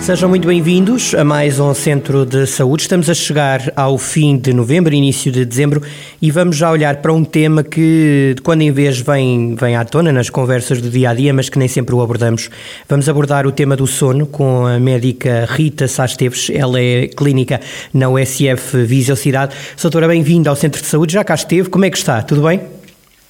Sejam muito bem-vindos a mais um Centro de Saúde. Estamos a chegar ao fim de novembro, início de dezembro, e vamos já olhar para um tema que, de quando em vez, vem, vem à tona nas conversas do dia a dia, mas que nem sempre o abordamos. Vamos abordar o tema do sono com a médica Rita Sá Esteves. Ela é clínica na USF Viseu Cidade. Doutora, bem-vinda ao Centro de Saúde. Já cá esteve. Como é que está? Tudo bem?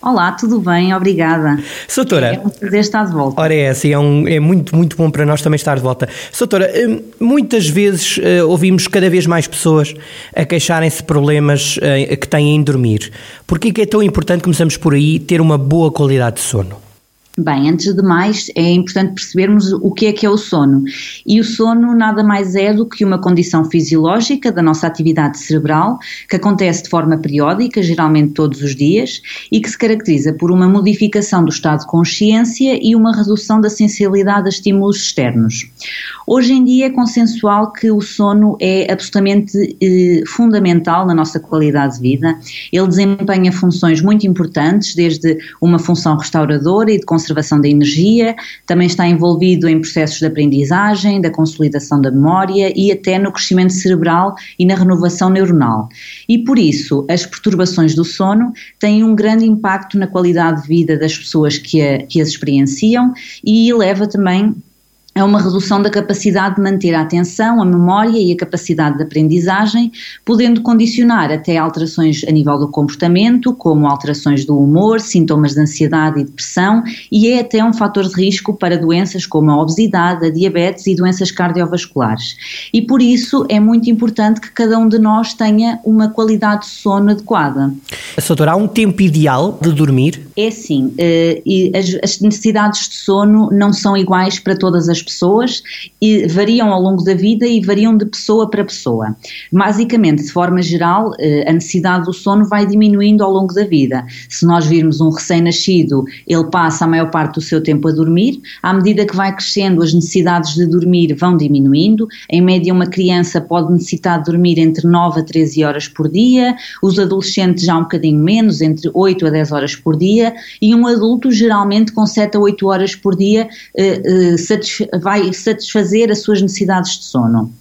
Olá, tudo bem? Obrigada. Soutora. É um prazer estar de volta. Ora, é assim, é, um, é muito, muito bom para nós também estar de volta. Soutora, hum, muitas vezes uh, ouvimos cada vez mais pessoas a queixarem-se de problemas uh, que têm em dormir. Por que é tão importante, começamos por aí, ter uma boa qualidade de sono? Bem, antes de mais, é importante percebermos o que é que é o sono. E o sono nada mais é do que uma condição fisiológica da nossa atividade cerebral, que acontece de forma periódica, geralmente todos os dias, e que se caracteriza por uma modificação do estado de consciência e uma redução da sensibilidade a estímulos externos. Hoje em dia é consensual que o sono é absolutamente eh, fundamental na nossa qualidade de vida. Ele desempenha funções muito importantes, desde uma função restauradora e de conservação da energia, também está envolvido em processos de aprendizagem, da consolidação da memória e até no crescimento cerebral e na renovação neuronal. E por isso, as perturbações do sono têm um grande impacto na qualidade de vida das pessoas que, a, que as experienciam e leva também é uma redução da capacidade de manter a atenção, a memória e a capacidade de aprendizagem, podendo condicionar até alterações a nível do comportamento, como alterações do humor, sintomas de ansiedade e depressão, e é até um fator de risco para doenças como a obesidade, a diabetes e doenças cardiovasculares. E por isso é muito importante que cada um de nós tenha uma qualidade de sono adequada. Doutora, há um tempo ideal de dormir? É sim, eh, e as necessidades de sono não são iguais para todas as pessoas e variam ao longo da vida e variam de pessoa para pessoa. Basicamente, de forma geral, eh, a necessidade do sono vai diminuindo ao longo da vida. Se nós virmos um recém-nascido, ele passa a maior parte do seu tempo a dormir, à medida que vai crescendo, as necessidades de dormir vão diminuindo. Em média, uma criança pode necessitar de dormir entre 9 a 13 horas por dia, os adolescentes já um bocadinho menos, entre 8 a 10 horas por dia, e um adulto geralmente com 7 a 8 horas por dia eh, eh, vai satisfazer as suas necessidades de sono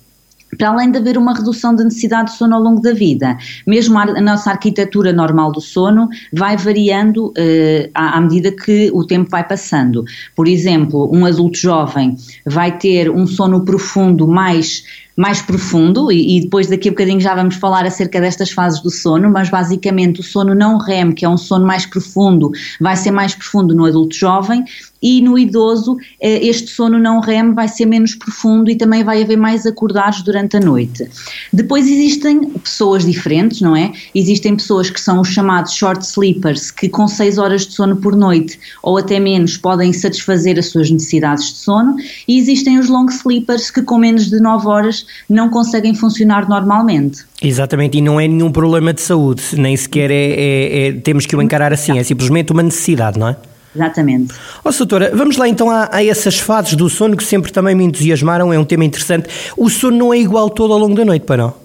para além de haver uma redução da necessidade de sono ao longo da vida, mesmo a, nossa arquitetura normal do sono vai variando uh, à, à, medida que o tempo vai passando. Por exemplo, um adulto jovem vai ter um sono profundo mais mais profundo e, e, depois daqui a bocadinho já vamos falar acerca destas fases do sono, mas basicamente o sono não REM, que é um sono mais profundo, vai ser mais profundo no adulto jovem e no idoso eh, este sono não REM vai ser menos profundo e também vai haver mais acordados durante a noite. Depois existem pessoas diferentes, não é? Existem pessoas que são os chamados short sleepers, que com 6 horas de sono por noite ou até menos podem satisfazer as suas necessidades de sono e existem os long sleepers que com menos de 9 horas não conseguem funcionar normalmente. Exatamente, e não é nenhum problema de saúde, nem sequer é, é, é temos que o encarar assim, é simplesmente uma necessidade, não é? Exatamente. Ó, oh, doutora, vamos lá então a, a, essas fases do sono que sempre também me entusiasmaram, é um tema interessante. O sono não é igual todo ao longo da noite, para não?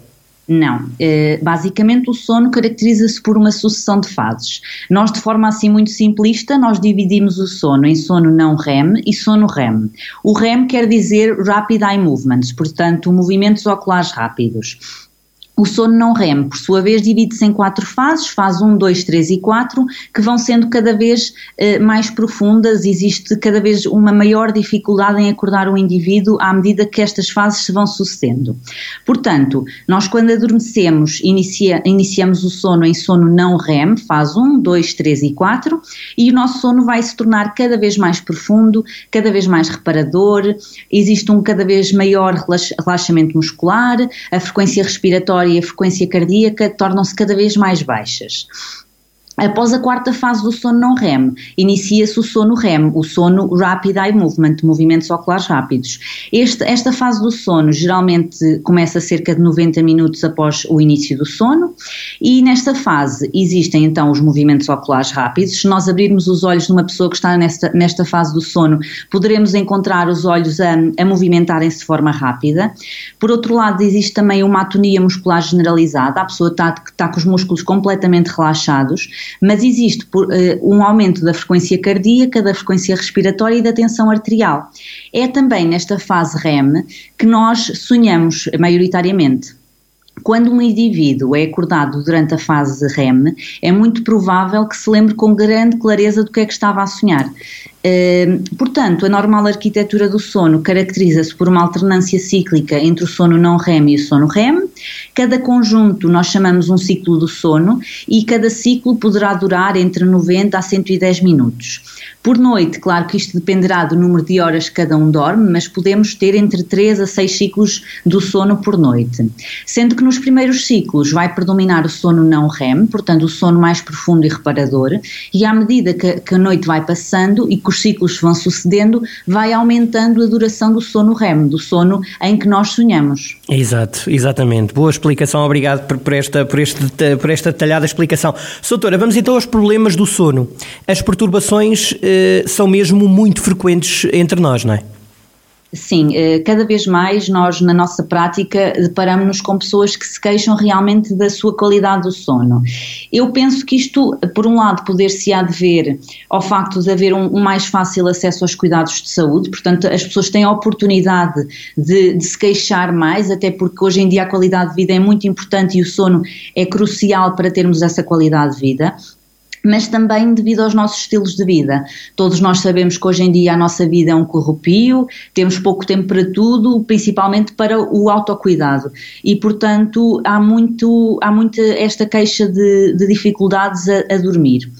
Não. Eh, basicamente, o sono caracteriza-se por uma sucessão de fases. Nós, de forma assim muito simplista, nós dividimos o sono em sono não REM e sono REM. O REM quer dizer Rapid Eye Movements, portanto, movimentos oculares rápidos. O sono não REM, por sua vez, divide-se em quatro fases, fase 1, 2, 3 e 4, que vão sendo cada vez eh, mais profundas, existe cada vez uma maior dificuldade em acordar o indivíduo à medida que estas fases se vão sucedendo. Portanto, nós quando adormecemos, inicia, iniciamos o sono em sono não REM, fase 1, 2, 3 e 4, e o nosso sono vai se tornar cada vez mais profundo, cada vez mais reparador, existe um cada vez maior relaxamento muscular, a frequência respiratória e a frequência cardíaca tornam-se cada vez mais baixas. Após a quarta fase do sono não REM, inicia-se o sono REM, o sono Rapid Eye Movement, movimentos oculares rápidos. Este, esta fase do sono geralmente começa cerca de 90 minutos após o início do sono e nesta fase existem então os movimentos oculares rápidos. Se nós abrirmos os olhos de uma pessoa que está nesta, nesta fase do sono, poderemos encontrar os olhos a, a movimentarem-se de forma rápida. Por outro lado, existe também uma atonia muscular generalizada, a pessoa está, está com os músculos completamente relaxados mas existe por, uh, um aumento da frequência cardíaca, da frequência respiratória e da tensão arterial. É também nesta fase REM que nós sonhamos maioritariamente. Quando um indivíduo é acordado durante a fase REM, é muito provável que se lembre com grande clareza do que é que estava a sonhar. Uh, portanto, a normal arquitetura do sono caracteriza-se por uma alternância cíclica entre o sono não REM e o sono REM. Cada conjunto nós chamamos um ciclo do sono e cada ciclo poderá durar entre 90 a 110 minutos. Por noite, claro que isto dependerá do número de horas que cada um dorme, mas podemos ter entre 3 a 6 ciclos do sono por noite. Sendo que nos primeiros ciclos vai predominar o sono não REM, portanto o sono mais profundo e reparador, e à medida que, que a noite vai passando e os ciclos vão sucedendo, vai aumentando a duração do sono REM, do sono em que nós sonhamos. Exato, exatamente. Boa explicação, obrigado por, por esta, por, este, por esta detalhada explicação. Soutora, vamos então aos problemas do sono. As perturbações eh, são mesmo muito frequentes entre nós, não é? Sim, eh, cada vez mais nós na nossa prática deparamos-nos com pessoas que se queixam realmente da sua qualidade do sono. Eu penso que isto, por um lado, poder-se-á dever ao facto de haver um, mais fácil acesso aos cuidados de saúde, portanto as pessoas têm a oportunidade de, de se queixar mais, até porque hoje em dia a qualidade de vida é muito importante e o sono é crucial para termos essa qualidade de vida mas também devido aos nossos estilos de vida. Todos nós sabemos que hoje em dia a nossa vida é um corrupio, temos pouco tempo para tudo, principalmente para o autocuidado. E, portanto, há muito, há muito esta queixa de, de dificuldades a, a dormir.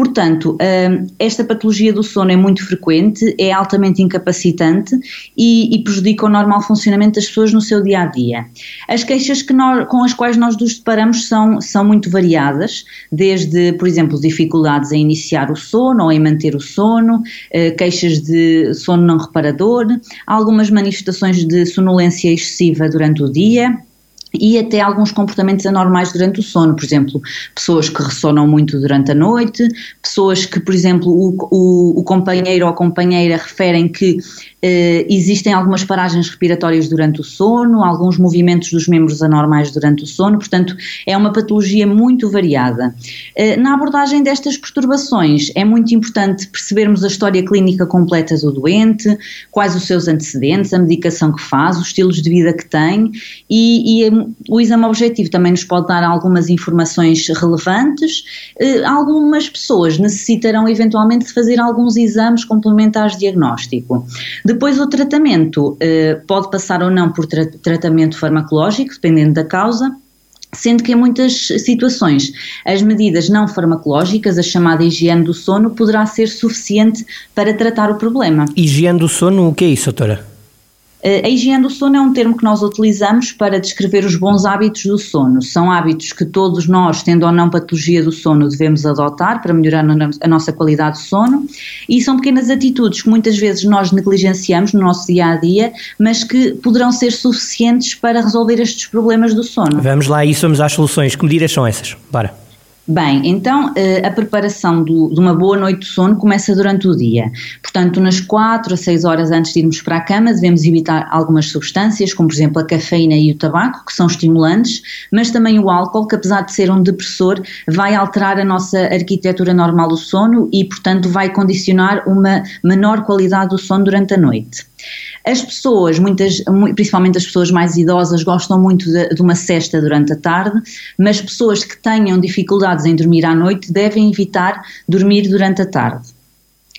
Portanto, hum, esta patologia do sono é muito frequente, é altamente incapacitante e, e, prejudica o normal funcionamento das pessoas no seu dia a dia. As queixas nós, com as quais nós nos deparamos são, são muito variadas, desde, por exemplo, dificuldades em iniciar o sono ou em manter o sono, eh, queixas de sono não reparador, algumas manifestações de sonolência excessiva durante o dia e até alguns comportamentos anormais durante o sono, por exemplo, pessoas que ressonam muito durante a noite, pessoas que, por exemplo, o, o, o companheiro ou a companheira referem que Uh, existem algumas paragens respiratórias durante o sono, alguns movimentos dos membros anormais durante o sono, portanto, é uma patologia muito variada. Uh, na abordagem destas perturbações, é muito importante percebermos a história clínica completa do doente, quais os seus antecedentes, a medicação que faz, os estilos de vida que tem, e, e um, o exame objetivo também nos pode dar algumas informações relevantes. Uh, algumas pessoas necessitarão eventualmente de fazer alguns exames complementares de diagnóstico. Depois, o tratamento uh, pode passar ou não por tra tratamento farmacológico, dependendo da causa, sendo que em muitas situações as medidas não farmacológicas, a chamada higiene do sono, poderá ser suficiente para tratar o problema. Higiene do sono, o que é isso, doutora? A higiene do sono é um termo que nós utilizamos para descrever os bons hábitos do sono. São hábitos que todos nós, tendo ou não patologia do sono, devemos adotar para melhorar a nossa qualidade de sono e são pequenas atitudes que muitas vezes nós negligenciamos no nosso dia a dia, mas que poderão ser suficientes para resolver estes problemas do sono. Vamos lá, e vamos às soluções. Que medidas são essas? Bora. Bem, então eh, a preparação do, de uma boa noite de sono começa durante o dia. Portanto, nas 4 a 6 horas antes de irmos para a cama, devemos evitar algumas substâncias, como por exemplo a cafeína e o tabaco, que são estimulantes, mas também o álcool, que apesar de ser um depressor, vai alterar a nossa arquitetura normal do sono e, portanto, vai condicionar uma menor qualidade do sono durante a noite. As pessoas, muitas, principalmente as pessoas mais idosas, gostam muito de, de, uma cesta durante a tarde, mas pessoas que tenham em dormir à noite devem evitar dormir durante a tarde.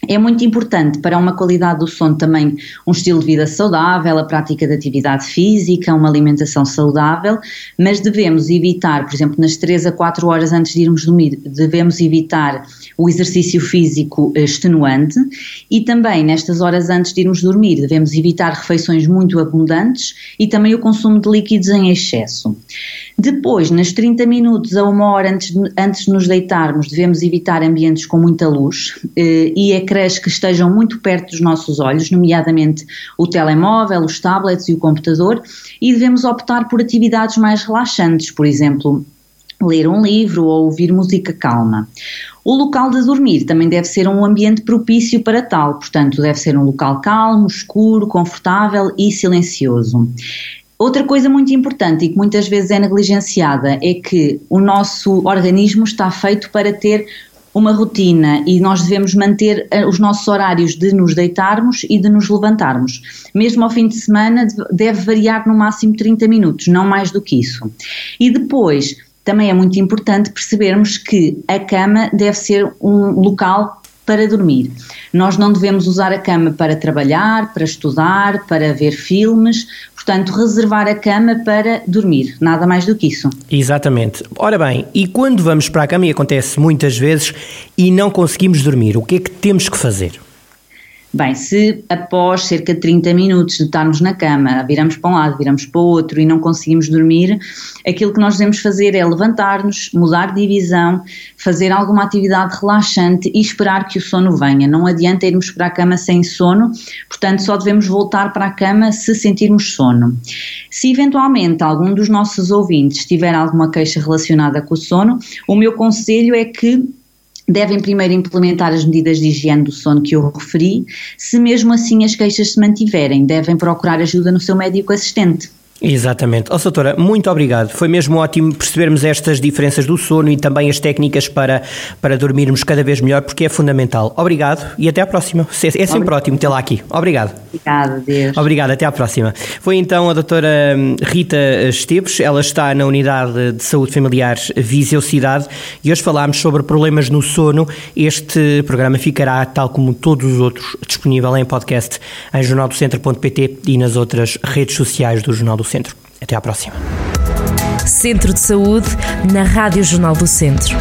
É muito importante para uma qualidade do sono também um estilo de vida saudável, a prática de atividade física, uma alimentação saudável, mas devemos evitar, por exemplo, nas 3 a 4 horas antes de irmos dormir, devemos evitar o exercício físico extenuante e também nestas horas antes de irmos dormir devemos evitar refeições muito abundantes e também o consumo de líquidos em excesso. Depois, nas 30 minutos a uma hora antes de, antes de nos deitarmos, devemos evitar ambientes com muita luz eh, e ecrãs que estejam muito perto dos nossos olhos, nomeadamente o telemóvel, os tablets e o computador, e devemos optar por atividades mais relaxantes, por exemplo, ler um livro ou ouvir música calma. O local de dormir também deve ser um ambiente propício para tal, portanto, deve ser um local calmo, escuro, confortável e silencioso. Outra coisa muito importante e que muitas vezes é negligenciada é que o nosso organismo está feito para ter uma rotina e nós devemos manter eh, os nossos horários de nos deitarmos e de nos levantarmos. Mesmo ao fim de semana deve variar no máximo 30 minutos, não mais do que isso. E depois, também é muito importante percebermos que a cama deve ser um local para dormir. Nós não devemos usar a cama para trabalhar, para estudar, para ver filmes, portanto, reservar a cama para dormir, nada mais do que isso. Exatamente. Ora bem, e quando vamos para a cama, e acontece muitas vezes, e não conseguimos dormir, o que é que temos que fazer? Bem, se após cerca de 30 minutos de estarmos na cama, viramos para um lado, viramos para o outro e não conseguimos dormir, aquilo que nós devemos fazer é levantar-nos, mudar de divisão, fazer alguma atividade relaxante e esperar que o sono venha. Não adianta irmos para a cama sem sono, portanto, só devemos voltar para a cama se sentirmos sono. Se eventualmente algum dos nossos ouvintes tiver alguma queixa relacionada com o sono, o meu conselho é que devem primeiro implementar as medidas de higiene do sono que eu referi. Se mesmo assim as queixas se mantiverem, devem procurar ajuda no seu médico assistente. Exatamente. Ó, oh, doutora, muito obrigado. Foi mesmo ótimo percebermos estas diferenças do sono e também as técnicas para, para dormirmos cada vez melhor, porque é fundamental. Obrigado e até à próxima. É, sempre Obrigado. ótimo tê-la aqui. Obrigado. Obrigada, Deus. Obrigado, até à próxima. Foi então a doutora hum, Rita Esteves, ela está na Unidade de Saúde Familiar Viseu Cidade e hoje falámos sobre problemas no sono. Este programa ficará, tal como todos os outros, disponível em podcast em jornaldocentro.pt e nas outras redes sociais do Jornal do Centro. Até à próxima. Centro de Saúde, na Rádio Jornal do Centro.